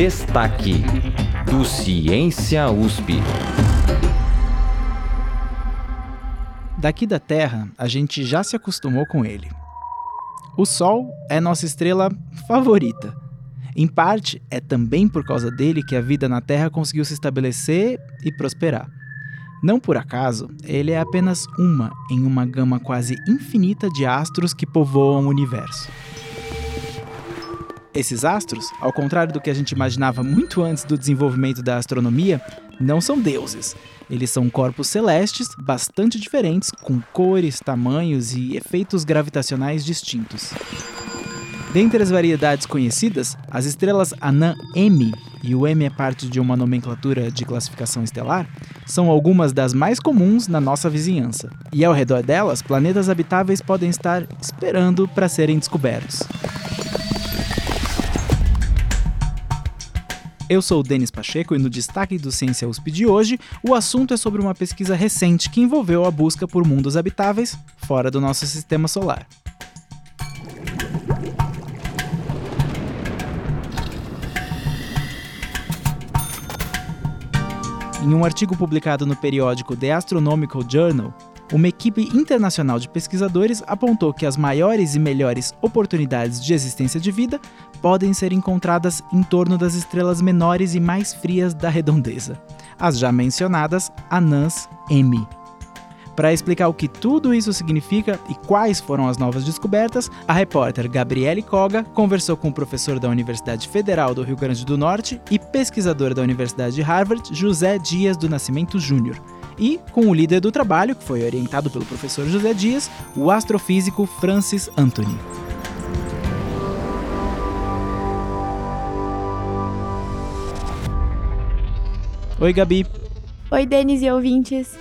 Destaque do Ciência USP. Daqui da Terra, a gente já se acostumou com ele. O Sol é nossa estrela favorita. Em parte, é também por causa dele que a vida na Terra conseguiu se estabelecer e prosperar. Não por acaso, ele é apenas uma em uma gama quase infinita de astros que povoam o universo. Esses astros, ao contrário do que a gente imaginava muito antes do desenvolvimento da astronomia, não são deuses. Eles são corpos celestes bastante diferentes, com cores, tamanhos e efeitos gravitacionais distintos. Dentre as variedades conhecidas, as estrelas anã M, e o M é parte de uma nomenclatura de classificação estelar, são algumas das mais comuns na nossa vizinhança. E ao redor delas, planetas habitáveis podem estar esperando para serem descobertos. Eu sou o Denis Pacheco e no destaque do Ciência USP de hoje, o assunto é sobre uma pesquisa recente que envolveu a busca por mundos habitáveis fora do nosso sistema solar. Em um artigo publicado no periódico The Astronomical Journal, uma equipe internacional de pesquisadores apontou que as maiores e melhores oportunidades de existência de vida podem ser encontradas em torno das estrelas menores e mais frias da redondeza, as já mencionadas anãs M. Para explicar o que tudo isso significa e quais foram as novas descobertas, a repórter Gabriele Koga conversou com o professor da Universidade Federal do Rio Grande do Norte e pesquisador da Universidade de Harvard, José Dias do Nascimento Júnior, e com o líder do trabalho, que foi orientado pelo professor José Dias, o astrofísico Francis Anthony. Oi, Gabi. Oi, Denis e ouvintes.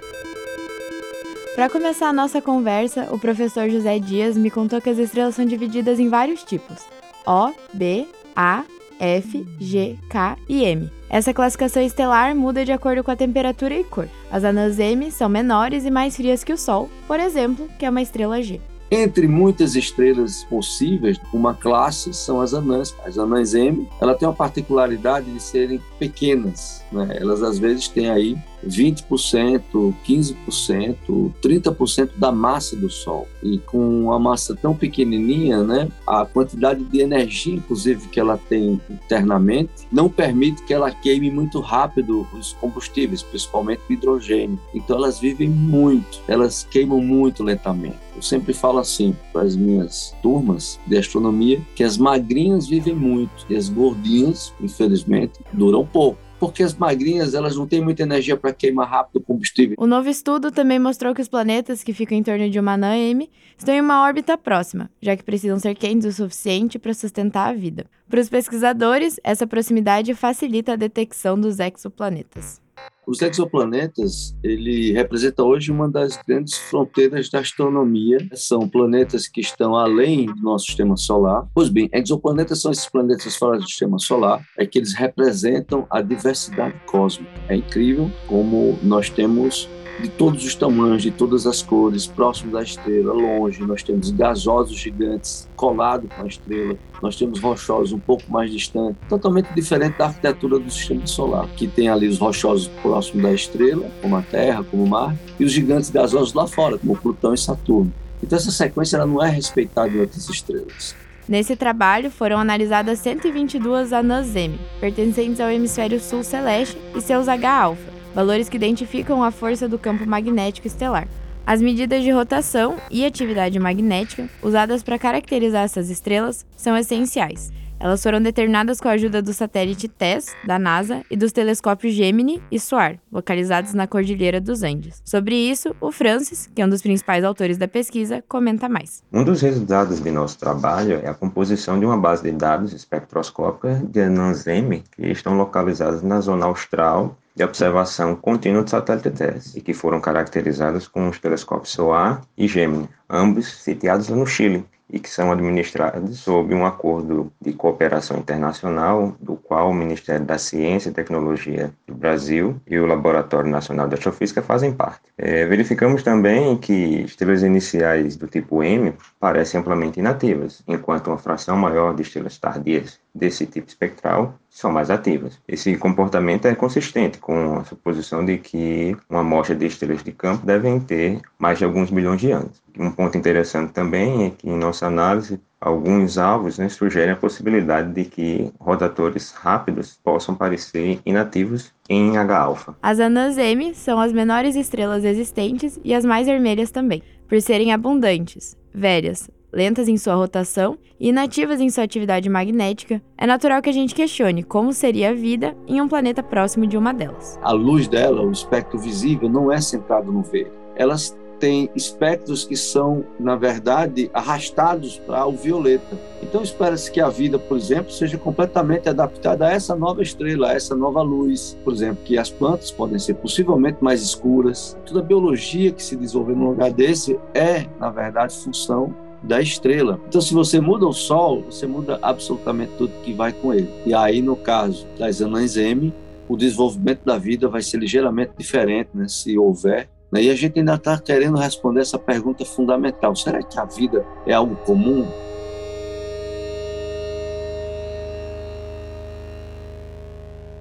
Para começar a nossa conversa, o professor José Dias me contou que as estrelas são divididas em vários tipos: O, B, A, F, G, K e M. Essa classificação estelar muda de acordo com a temperatura e cor. As anãs M são menores e mais frias que o Sol, por exemplo, que é uma estrela G. Entre muitas estrelas possíveis, uma classe são as anãs. As anãs M, ela tem uma particularidade de serem pequenas, né? Elas às vezes têm aí 20%, 15%, 30% da massa do Sol. E com uma massa tão pequenininha, né, a quantidade de energia, inclusive, que ela tem internamente, não permite que ela queime muito rápido os combustíveis, principalmente o hidrogênio. Então elas vivem muito, elas queimam muito lentamente. Eu sempre falo assim para as minhas turmas de astronomia que as magrinhas vivem muito e as gordinhas, infelizmente, duram pouco porque as magrinhas elas não têm muita energia para queimar rápido o combustível. O novo estudo também mostrou que os planetas que ficam em torno de uma anã M estão em uma órbita próxima, já que precisam ser quentes o suficiente para sustentar a vida. Para os pesquisadores, essa proximidade facilita a detecção dos exoplanetas. Os exoplanetas, ele representa hoje uma das grandes fronteiras da astronomia. São planetas que estão além do nosso sistema solar. Pois bem, exoplanetas são esses planetas fora do sistema solar, é que eles representam a diversidade cósmica. É incrível como nós temos de todos os tamanhos, de todas as cores, próximo da estrela, longe. Nós temos gasosos gigantes colados com a estrela. Nós temos rochosos um pouco mais distantes, totalmente diferente da arquitetura do sistema solar, que tem ali os rochosos próximos da estrela, como a Terra, como o Mar, e os gigantes gasosos lá fora, como Plutão e Saturno. Então essa sequência ela não é respeitada em outras estrelas. Nesse trabalho foram analisadas 122 anãs M, pertencentes ao hemisfério sul celeste e seus H-alfa, valores que identificam a força do campo magnético estelar. As medidas de rotação e atividade magnética usadas para caracterizar essas estrelas são essenciais. Elas foram determinadas com a ajuda do satélite TESS, da NASA, e dos telescópios Gemini e SOAR, localizados na Cordilheira dos Andes. Sobre isso, o Francis, que é um dos principais autores da pesquisa, comenta mais. Um dos resultados de nosso trabalho é a composição de uma base de dados espectroscópica de anãs M que estão localizadas na zona austral de observação contínua do satélite TESS e que foram caracterizadas com os telescópios SOAR e Gemini, ambos sitiados no Chile e que são administrados sob um acordo de cooperação internacional, do qual o Ministério da Ciência e Tecnologia do Brasil e o Laboratório Nacional de Astrofísica fazem parte. É, verificamos também que estrelas iniciais do tipo M parecem amplamente inativas, enquanto uma fração maior de estrelas tardias desse tipo espectral são mais ativas. Esse comportamento é consistente com a suposição de que uma amostra de estrelas de campo devem ter mais de alguns bilhões de anos. Um ponto interessante também é que em nossa análise alguns alvos né, sugerem a possibilidade de que rotatórios rápidos possam parecer inativos em H-alfa. As anãs M são as menores estrelas existentes e as mais vermelhas também, por serem abundantes, velhas, lentas em sua rotação e inativas em sua atividade magnética, é natural que a gente questione como seria a vida em um planeta próximo de uma delas. A luz dela, o espectro visível, não é centrado no verde. Elas têm espectros que são, na verdade, arrastados para o violeta. Então, espera-se que a vida, por exemplo, seja completamente adaptada a essa nova estrela, a essa nova luz. Por exemplo, que as plantas podem ser possivelmente mais escuras. Toda a biologia que se desenvolveu num lugar desse é, na verdade, função da estrela. Então, se você muda o Sol, você muda absolutamente tudo que vai com ele. E aí, no caso das anãs M, o desenvolvimento da vida vai ser ligeiramente diferente, né, se houver. Né? E a gente ainda está querendo responder essa pergunta fundamental: será que a vida é algo comum?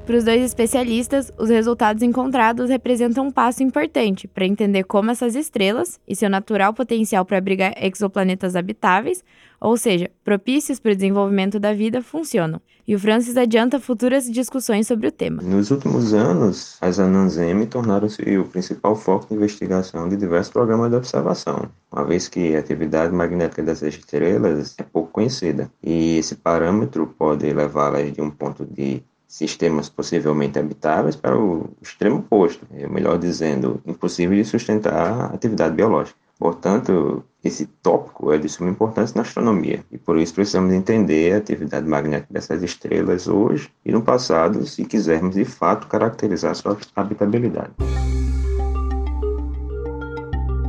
Para os dois especialistas, os resultados encontrados representam um passo importante para entender como essas estrelas e seu natural potencial para abrigar exoplanetas habitáveis, ou seja, propícios para o desenvolvimento da vida, funcionam. E o Francis adianta futuras discussões sobre o tema. Nos últimos anos, as anãs M tornaram-se o principal foco de investigação de diversos programas de observação, uma vez que a atividade magnética dessas estrelas é pouco conhecida, e esse parâmetro pode levá-las de um ponto de sistemas possivelmente habitáveis para o extremo oposto, é melhor dizendo, impossível de sustentar a atividade biológica. Portanto, esse tópico é de suma importância na astronomia e por isso precisamos entender a atividade magnética dessas estrelas hoje e no passado, se quisermos de fato caracterizar sua habitabilidade.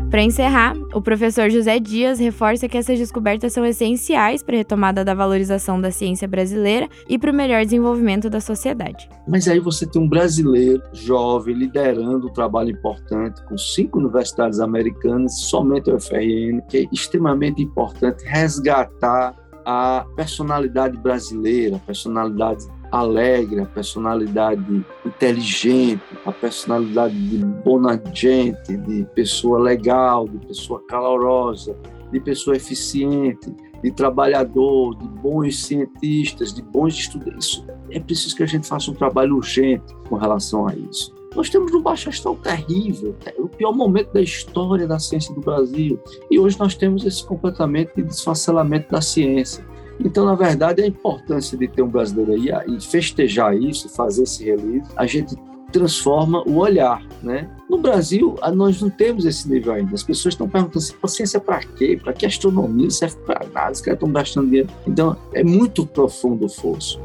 Para encerrar, o professor José Dias reforça que essas descobertas são essenciais para a retomada da valorização da ciência brasileira e para o melhor desenvolvimento da sociedade. Mas aí você tem um brasileiro jovem liderando um trabalho importante com cinco universidades americanas, somente o FRN, que é extremamente importante resgatar a personalidade brasileira, a personalidade alegre, a personalidade inteligente, a personalidade de bona gente, de pessoa legal, de pessoa calorosa, de pessoa eficiente, de trabalhador, de bons cientistas, de bons estudantes. É preciso que a gente faça um trabalho urgente com relação a isso. Nós temos um baixo astral terrível, é o pior momento da história da ciência do Brasil. E hoje nós temos esse completamente de desfacelamento da ciência. Então, na verdade, a importância de ter um brasileiro aí e festejar isso, fazer esse release, a gente transforma o olhar, né? No Brasil, nós não temos esse nível ainda. As pessoas estão perguntando assim, ciência para quê? Para que astronomia? serve para nada? Os caras estão gastando dinheiro. Então, é muito profundo o fosso.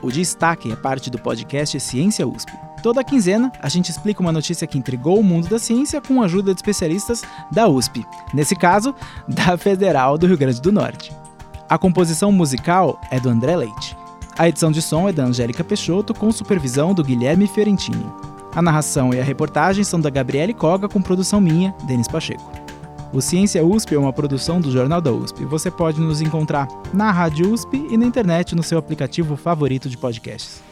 O Destaque é parte do podcast Ciência USP. Toda quinzena, a gente explica uma notícia que intrigou o mundo da ciência com a ajuda de especialistas da USP, nesse caso, da Federal do Rio Grande do Norte. A composição musical é do André Leite. A edição de som é da Angélica Peixoto, com supervisão do Guilherme Fiorentini. A narração e a reportagem são da Gabriele Coga, com produção minha, Denis Pacheco. O Ciência USP é uma produção do Jornal da USP. Você pode nos encontrar na Rádio USP e na internet no seu aplicativo favorito de podcasts.